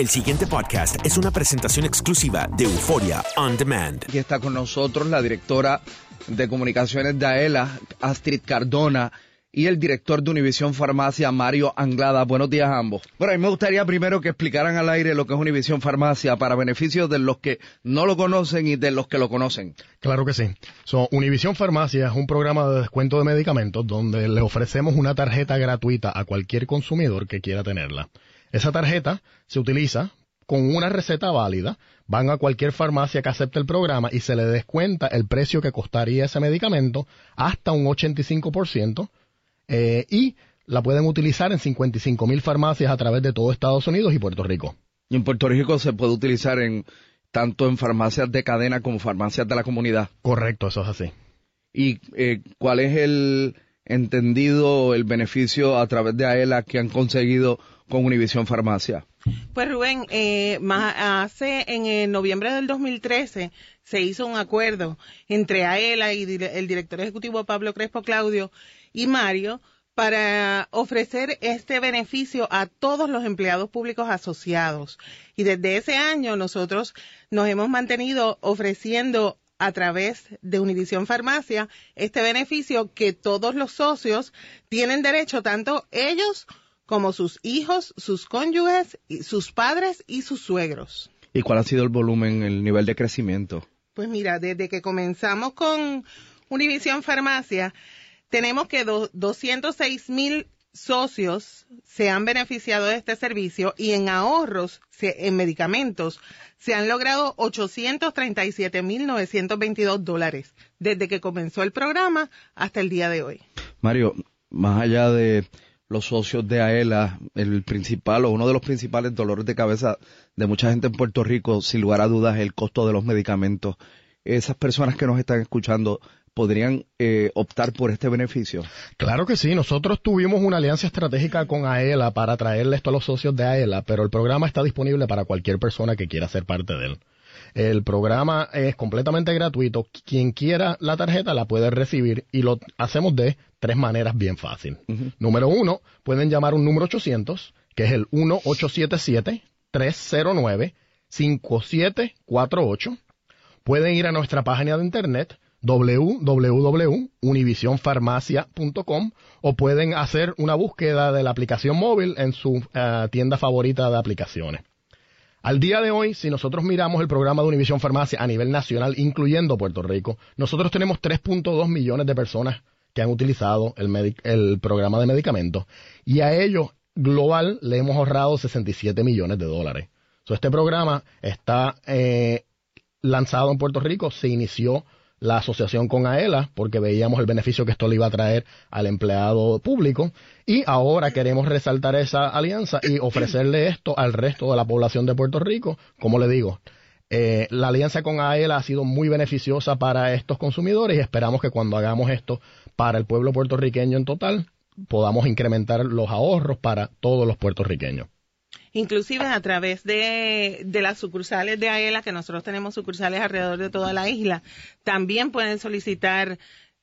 El siguiente podcast es una presentación exclusiva de Euforia On Demand. Aquí está con nosotros la directora de comunicaciones de AELA, Astrid Cardona, y el director de Univisión Farmacia, Mario Anglada. Buenos días a ambos. Bueno, a mí me gustaría primero que explicaran al aire lo que es Univisión Farmacia para beneficio de los que no lo conocen y de los que lo conocen. Claro que sí. So, Univisión Farmacia es un programa de descuento de medicamentos donde le ofrecemos una tarjeta gratuita a cualquier consumidor que quiera tenerla. Esa tarjeta se utiliza con una receta válida, van a cualquier farmacia que acepte el programa y se le descuenta el precio que costaría ese medicamento hasta un 85% eh, y la pueden utilizar en 55 mil farmacias a través de todo Estados Unidos y Puerto Rico. Y en Puerto Rico se puede utilizar en tanto en farmacias de cadena como farmacias de la comunidad. Correcto, eso es así. ¿Y eh, cuál es el entendido, el beneficio a través de AELA que han conseguido con Univisión Farmacia? Pues Rubén, eh, más hace en el noviembre del 2013 se hizo un acuerdo entre AELA y el director ejecutivo Pablo Crespo Claudio y Mario para ofrecer este beneficio a todos los empleados públicos asociados. Y desde ese año nosotros nos hemos mantenido ofreciendo a través de Univisión Farmacia este beneficio que todos los socios tienen derecho, tanto ellos como sus hijos, sus cónyuges, sus padres y sus suegros. ¿Y cuál ha sido el volumen, el nivel de crecimiento? Pues mira, desde que comenzamos con Univisión Farmacia, tenemos que 206 mil socios se han beneficiado de este servicio y en ahorros, en medicamentos, se han logrado 837.922 dólares desde que comenzó el programa hasta el día de hoy. Mario, más allá de los socios de AELA, el principal o uno de los principales dolores de cabeza de mucha gente en Puerto Rico, sin lugar a dudas, es el costo de los medicamentos. Esas personas que nos están escuchando, podrían eh, optar por este beneficio? Claro que sí. Nosotros tuvimos una alianza estratégica con AELA para traerle esto a los socios de AELA, pero el programa está disponible para cualquier persona que quiera ser parte de él. El programa es completamente gratuito. Quien quiera la tarjeta la puede recibir y lo hacemos de tres maneras bien fácil. Número uno, pueden llamar un número 800, que es el 1877-309-5748. Pueden ir a nuestra página de internet www.univisionfarmacia.com o pueden hacer una búsqueda de la aplicación móvil en su eh, tienda favorita de aplicaciones. Al día de hoy, si nosotros miramos el programa de Univision Farmacia a nivel nacional, incluyendo Puerto Rico, nosotros tenemos 3.2 millones de personas que han utilizado el, programa de medicamentos y a ellos global le hemos ahorrado 67 millones de dólares. este programa está eh, lanzado en Puerto Rico, se inició la asociación con AELA porque veíamos el beneficio que esto le iba a traer al empleado público y ahora queremos resaltar esa alianza y ofrecerle esto al resto de la población de Puerto Rico. Como le digo, eh, la alianza con AELA ha sido muy beneficiosa para estos consumidores y esperamos que cuando hagamos esto para el pueblo puertorriqueño en total podamos incrementar los ahorros para todos los puertorriqueños inclusive a través de, de las sucursales de AELA, que nosotros tenemos sucursales alrededor de toda la isla, también pueden solicitar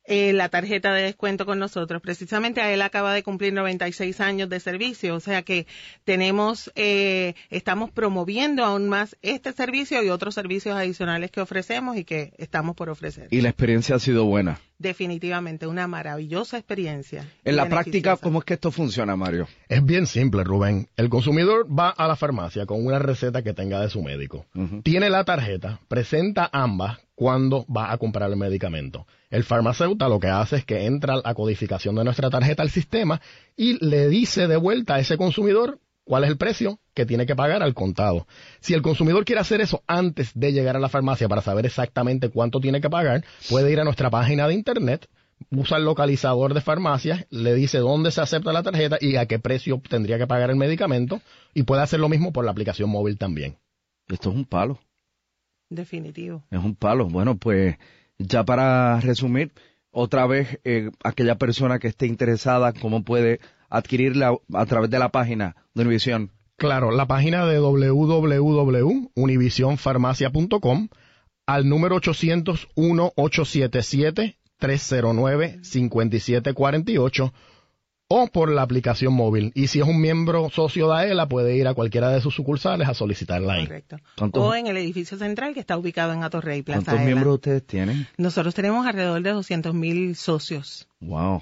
eh, la tarjeta de descuento con nosotros. Precisamente a él acaba de cumplir 96 años de servicio, o sea que tenemos, eh, estamos promoviendo aún más este servicio y otros servicios adicionales que ofrecemos y que estamos por ofrecer. Y la experiencia ha sido buena. Definitivamente, una maravillosa experiencia. En la práctica, ¿cómo es que esto funciona, Mario? Es bien simple, Rubén. El consumidor va a la farmacia con una receta que tenga de su médico. Tiene la tarjeta, presenta ambas cuando va a comprar el medicamento. El farmacéutico lo que hace es que entra la codificación de nuestra tarjeta al sistema y le dice de vuelta a ese consumidor cuál es el precio que tiene que pagar al contado. Si el consumidor quiere hacer eso antes de llegar a la farmacia para saber exactamente cuánto tiene que pagar, puede ir a nuestra página de internet, usa el localizador de farmacias, le dice dónde se acepta la tarjeta y a qué precio tendría que pagar el medicamento y puede hacer lo mismo por la aplicación móvil también. Esto es un palo. Definitivo. Es un palo. Bueno, pues ya para resumir, otra vez, eh, aquella persona que esté interesada, ¿cómo puede adquirirla a través de la página de Univision? Claro, la página de www.univisionfarmacia.com al número 801-877-309-5748 o por la aplicación móvil. Y si es un miembro socio de AELA, puede ir a cualquiera de sus sucursales a solicitarla ahí. Correcto. ¿Cuántos- O en el edificio central que está ubicado en Atorrey, Plaza ¿Cuántos Aela. miembros ustedes tienen? Nosotros tenemos alrededor de 200 mil socios. Wow,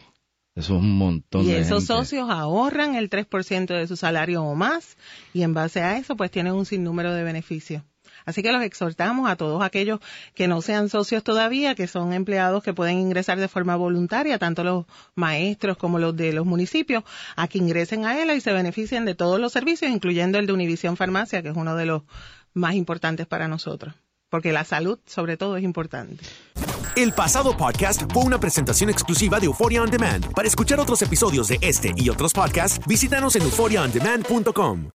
eso es un montón Y de esos gente. socios ahorran el 3% de su salario o más y en base a eso pues tienen un sinnúmero de beneficios. Así que los exhortamos a todos aquellos que no sean socios todavía, que son empleados que pueden ingresar de forma voluntaria, tanto los maestros como los de los municipios, a que ingresen a ELA y se beneficien de todos los servicios, incluyendo el de Univisión Farmacia, que es uno de los más importantes para nosotros. Porque la salud, sobre todo, es importante. El pasado podcast fue una presentación exclusiva de Euphoria On Demand. Para escuchar otros episodios de este y otros podcasts, visítanos en euphoriaondemand.com.